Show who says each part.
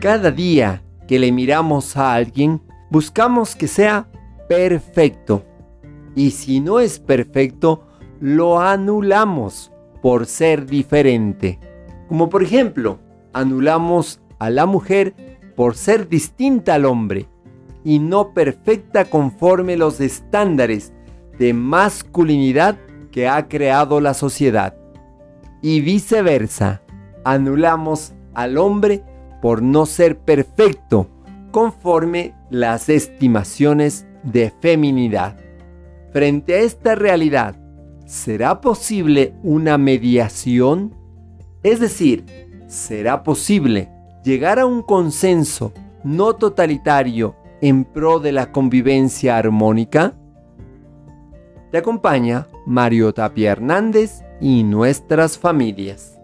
Speaker 1: cada día que le miramos a alguien, buscamos que sea perfecto. Y si no es perfecto, lo anulamos por ser diferente. Como por ejemplo, anulamos a la mujer por ser distinta al hombre y no perfecta conforme los estándares de masculinidad que ha creado la sociedad. Y viceversa, anulamos al hombre por no ser perfecto conforme las estimaciones de feminidad. Frente a esta realidad, ¿será posible una mediación? Es decir, ¿será posible llegar a un consenso no totalitario en pro de la convivencia armónica? Te acompaña Mario Tapia Hernández y nuestras familias.